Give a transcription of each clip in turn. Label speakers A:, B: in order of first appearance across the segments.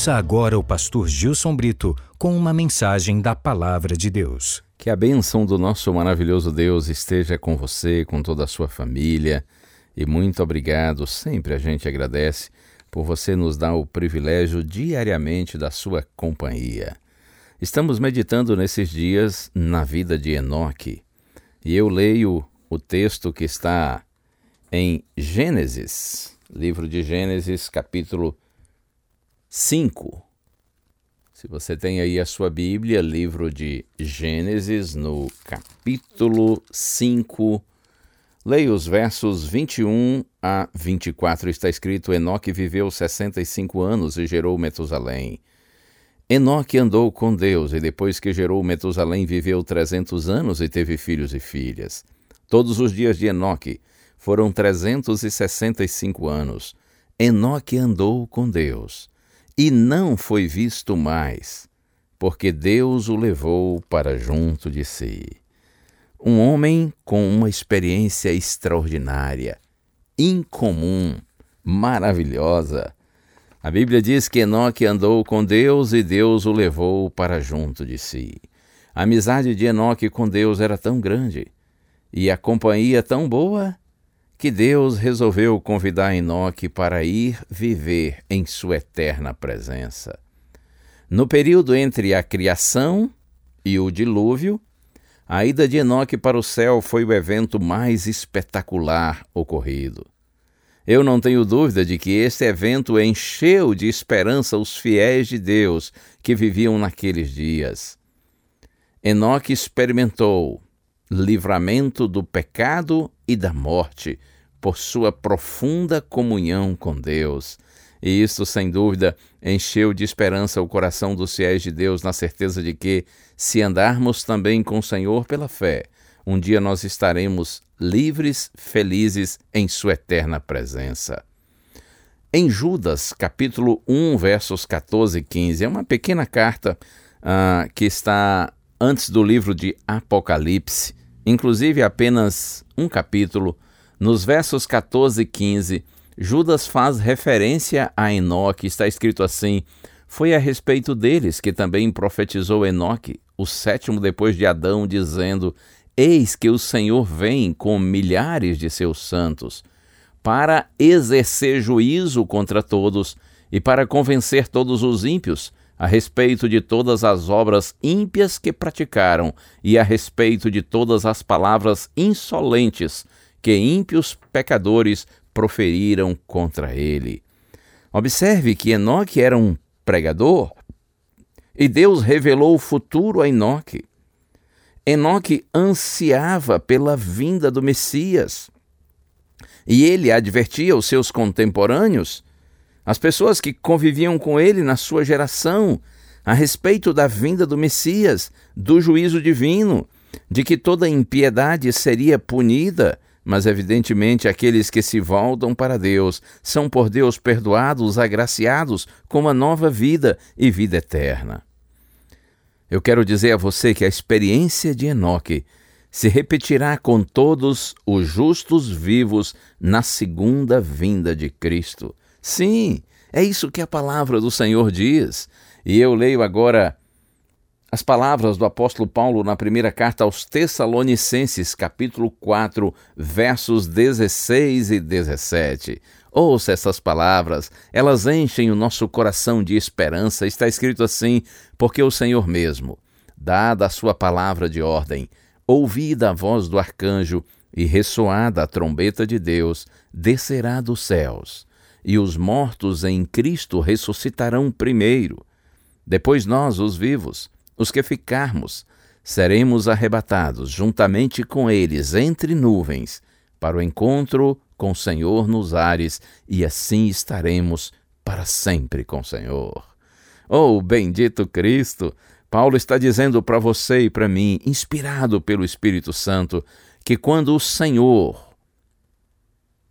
A: Ouça agora o pastor Gilson Brito com uma mensagem da Palavra de Deus.
B: Que a bênção do nosso maravilhoso Deus esteja com você, com toda a sua família. E muito obrigado, sempre a gente agradece por você nos dar o privilégio diariamente da sua companhia. Estamos meditando nesses dias na vida de Enoque. E eu leio o texto que está em Gênesis, livro de Gênesis, capítulo 5. Se você tem aí a sua Bíblia, livro de Gênesis, no capítulo 5, leia os versos 21 a 24. Está escrito: Enoque viveu 65 anos e gerou Metusalém. Enoque andou com Deus e depois que gerou Metusalém viveu 300 anos e teve filhos e filhas. Todos os dias de Enoque foram 365 anos. Enoque andou com Deus e não foi visto mais, porque Deus o levou para junto de si. Um homem com uma experiência extraordinária, incomum, maravilhosa. A Bíblia diz que Enoque andou com Deus e Deus o levou para junto de si. A amizade de Enoque com Deus era tão grande e a companhia tão boa que Deus resolveu convidar Enoque para ir viver em sua eterna presença. No período entre a criação e o dilúvio, a ida de Enoque para o céu foi o evento mais espetacular ocorrido. Eu não tenho dúvida de que este evento encheu de esperança os fiéis de Deus que viviam naqueles dias. Enoque experimentou livramento do pecado e da morte por sua profunda comunhão com Deus. E isso, sem dúvida, encheu de esperança o coração dos fiéis de Deus, na certeza de que, se andarmos também com o Senhor pela fé, um dia nós estaremos livres, felizes em Sua eterna presença. Em Judas, capítulo 1, versos 14 e 15, é uma pequena carta uh, que está antes do livro de Apocalipse, inclusive apenas um capítulo nos versos 14 e 15, Judas faz referência a Enoque, está escrito assim: Foi a respeito deles que também profetizou Enoque, o sétimo depois de Adão, dizendo: Eis que o Senhor vem com milhares de seus santos, para exercer juízo contra todos e para convencer todos os ímpios a respeito de todas as obras ímpias que praticaram e a respeito de todas as palavras insolentes que ímpios pecadores proferiram contra ele. Observe que Enoque era um pregador e Deus revelou o futuro a Enoque. Enoque ansiava pela vinda do Messias e ele advertia os seus contemporâneos, as pessoas que conviviam com ele na sua geração, a respeito da vinda do Messias, do juízo divino, de que toda impiedade seria punida mas evidentemente aqueles que se voltam para Deus são por Deus perdoados, agraciados com uma nova vida e vida eterna. Eu quero dizer a você que a experiência de Enoque se repetirá com todos os justos vivos na segunda vinda de Cristo. Sim, é isso que a palavra do Senhor diz. E eu leio agora as palavras do apóstolo Paulo na primeira carta aos Tessalonicenses, capítulo 4, versos 16 e 17. Ouça essas palavras, elas enchem o nosso coração de esperança. Está escrito assim: porque o Senhor mesmo, dada a sua palavra de ordem, ouvida a voz do arcanjo e ressoada a trombeta de Deus, descerá dos céus, e os mortos em Cristo ressuscitarão primeiro. Depois nós, os vivos, os que ficarmos, seremos arrebatados juntamente com eles entre nuvens, para o encontro com o Senhor nos ares, e assim estaremos para sempre com o Senhor. Oh, bendito Cristo! Paulo está dizendo para você e para mim, inspirado pelo Espírito Santo, que quando o Senhor,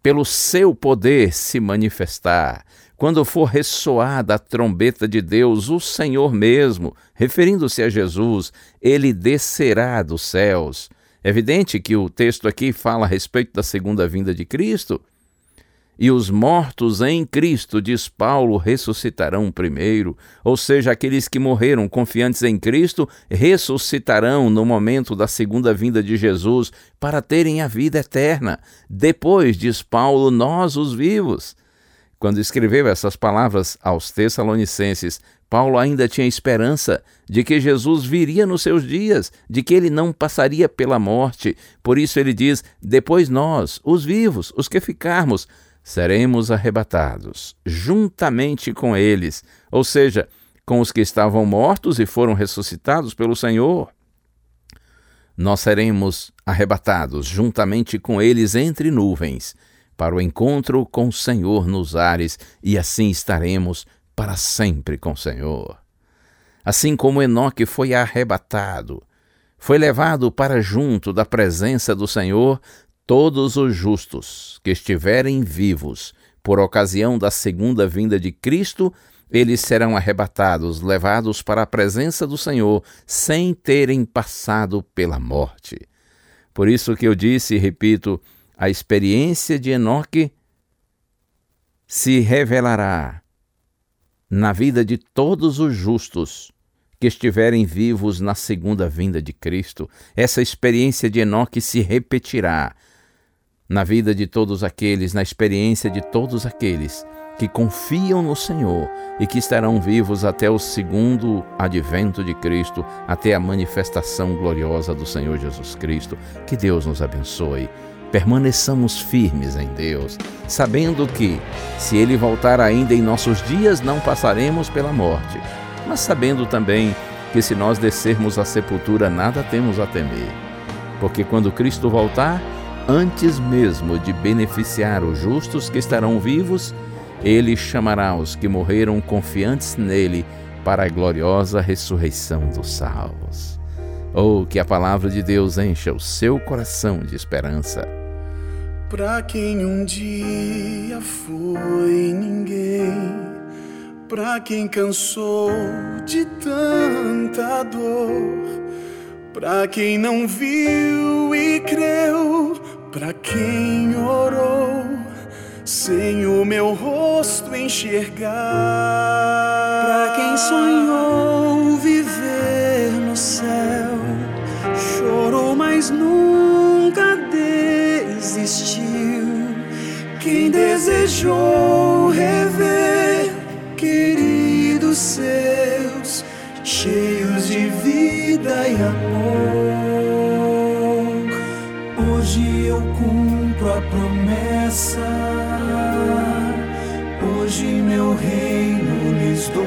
B: pelo seu poder se manifestar, quando for ressoada a trombeta de Deus, o Senhor mesmo, referindo-se a Jesus, ele descerá dos céus. É evidente que o texto aqui fala a respeito da segunda vinda de Cristo. E os mortos em Cristo, diz Paulo, ressuscitarão primeiro, ou seja, aqueles que morreram confiantes em Cristo ressuscitarão no momento da segunda vinda de Jesus para terem a vida eterna. Depois, diz Paulo, nós os vivos. Quando escreveu essas palavras aos Tessalonicenses, Paulo ainda tinha esperança de que Jesus viria nos seus dias, de que ele não passaria pela morte. Por isso ele diz: Depois nós, os vivos, os que ficarmos, seremos arrebatados juntamente com eles, ou seja, com os que estavam mortos e foram ressuscitados pelo Senhor. Nós seremos arrebatados juntamente com eles entre nuvens, para o encontro com o Senhor nos ares, e assim estaremos para sempre com o Senhor. Assim como Enoque foi arrebatado, foi levado para junto da presença do Senhor, Todos os justos que estiverem vivos por ocasião da segunda vinda de Cristo, eles serão arrebatados, levados para a presença do Senhor, sem terem passado pela morte. Por isso que eu disse e repito, a experiência de Enoque se revelará na vida de todos os justos que estiverem vivos na segunda vinda de Cristo. Essa experiência de Enoque se repetirá na vida de todos aqueles, na experiência de todos aqueles que confiam no Senhor e que estarão vivos até o segundo advento de Cristo, até a manifestação gloriosa do Senhor Jesus Cristo. Que Deus nos abençoe. Permaneçamos firmes em Deus, sabendo que, se Ele voltar ainda em nossos dias, não passaremos pela morte, mas sabendo também que, se nós descermos à sepultura, nada temos a temer, porque quando Cristo voltar, antes mesmo de beneficiar os justos que estarão vivos, ele chamará os que morreram confiantes nele para a gloriosa ressurreição dos salvos. Ou oh, que a palavra de Deus encha o seu coração de esperança.
C: Para quem um dia foi ninguém, para quem cansou de tanta dor, para quem não viu e creu para quem orou sem o meu rosto enxergar,
D: para quem sonhou viver no céu, chorou, mas nunca desistiu. Quem desejou rever queridos seus, cheios de vida e amor. Hoje meu reino lhes dou.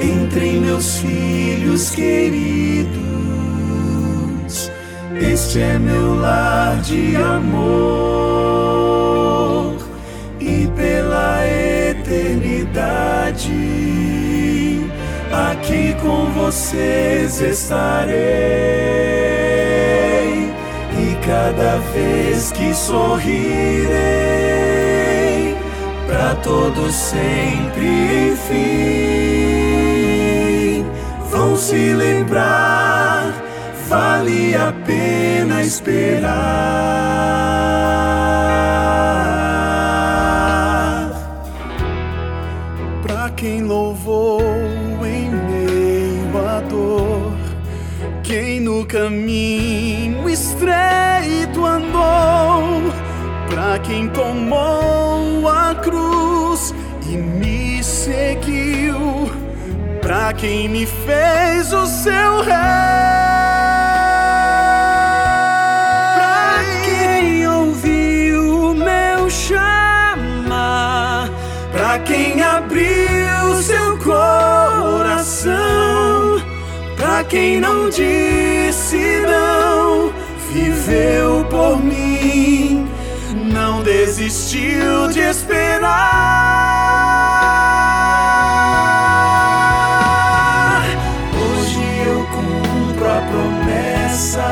D: Entre meus filhos queridos, este é meu lar de amor. E pela eternidade, aqui com vocês estarei cada vez que sorrirei, para todos sempre, enfim, vão se lembrar, vale a pena esperar. Para quem louvou em meio à dor, quem no caminho para quem tomou a cruz e me seguiu, para quem me fez o seu rei. Para quem ouviu o meu chamar, para quem abriu seu coração, para quem não disse não viveu por mim, desistiu de esperar. Hoje eu cumpro a promessa,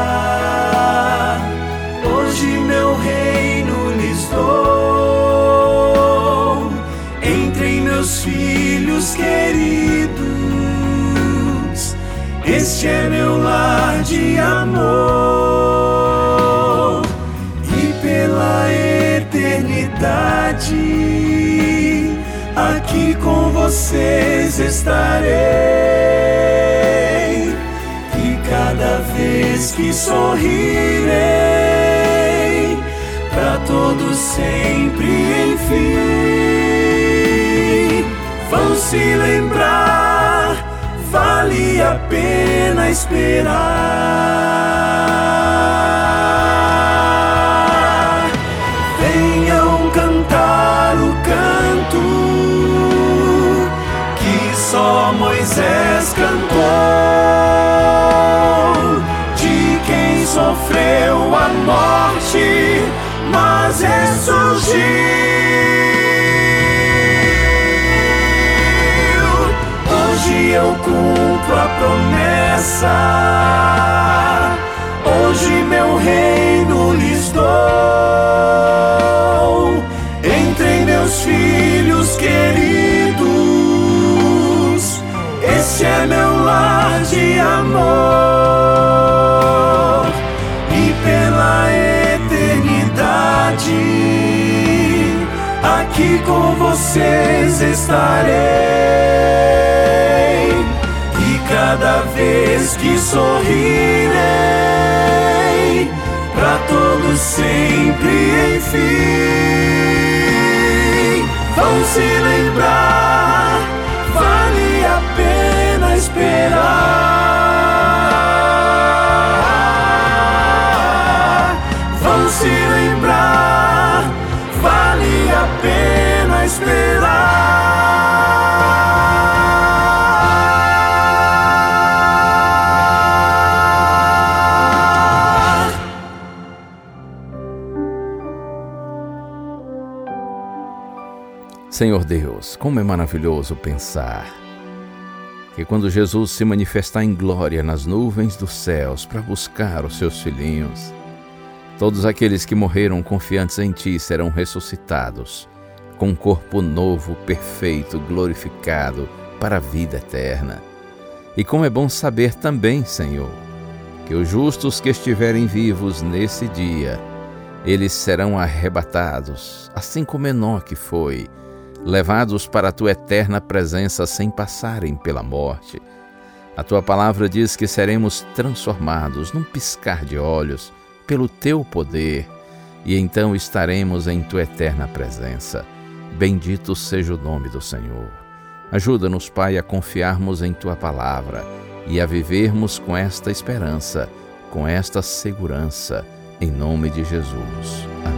D: hoje meu reino lhes dou, entre meus filhos queridos, este é meu lar de amor eternidade aqui com vocês estarei e cada vez que sorrirei para todos sempre enfim vão se lembrar vale a pena esperar. Canto que só Moisés cantou, de quem sofreu a morte, mas ressurgiu. Hoje eu cumpro a promessa. Hoje meu reino lhes dou. Entre meus filhos amor. E pela eternidade, aqui com vocês estarei e cada vez que sorrirei, para todos sempre enfim, vão se lembrar,
B: Senhor Deus, como é maravilhoso pensar que quando Jesus se manifestar em glória nas nuvens dos céus para buscar os seus filhinhos, todos aqueles que morreram confiantes em Ti serão ressuscitados com um corpo novo, perfeito, glorificado para a vida eterna. E como é bom saber também, Senhor, que os justos que estiverem vivos nesse dia, eles serão arrebatados, assim como Enoque foi, levados para a tua eterna presença sem passarem pela morte. A tua palavra diz que seremos transformados num piscar de olhos pelo teu poder, e então estaremos em tua eterna presença. Bendito seja o nome do Senhor. Ajuda-nos, Pai, a confiarmos em tua palavra e a vivermos com esta esperança, com esta segurança, em nome de Jesus. Amém.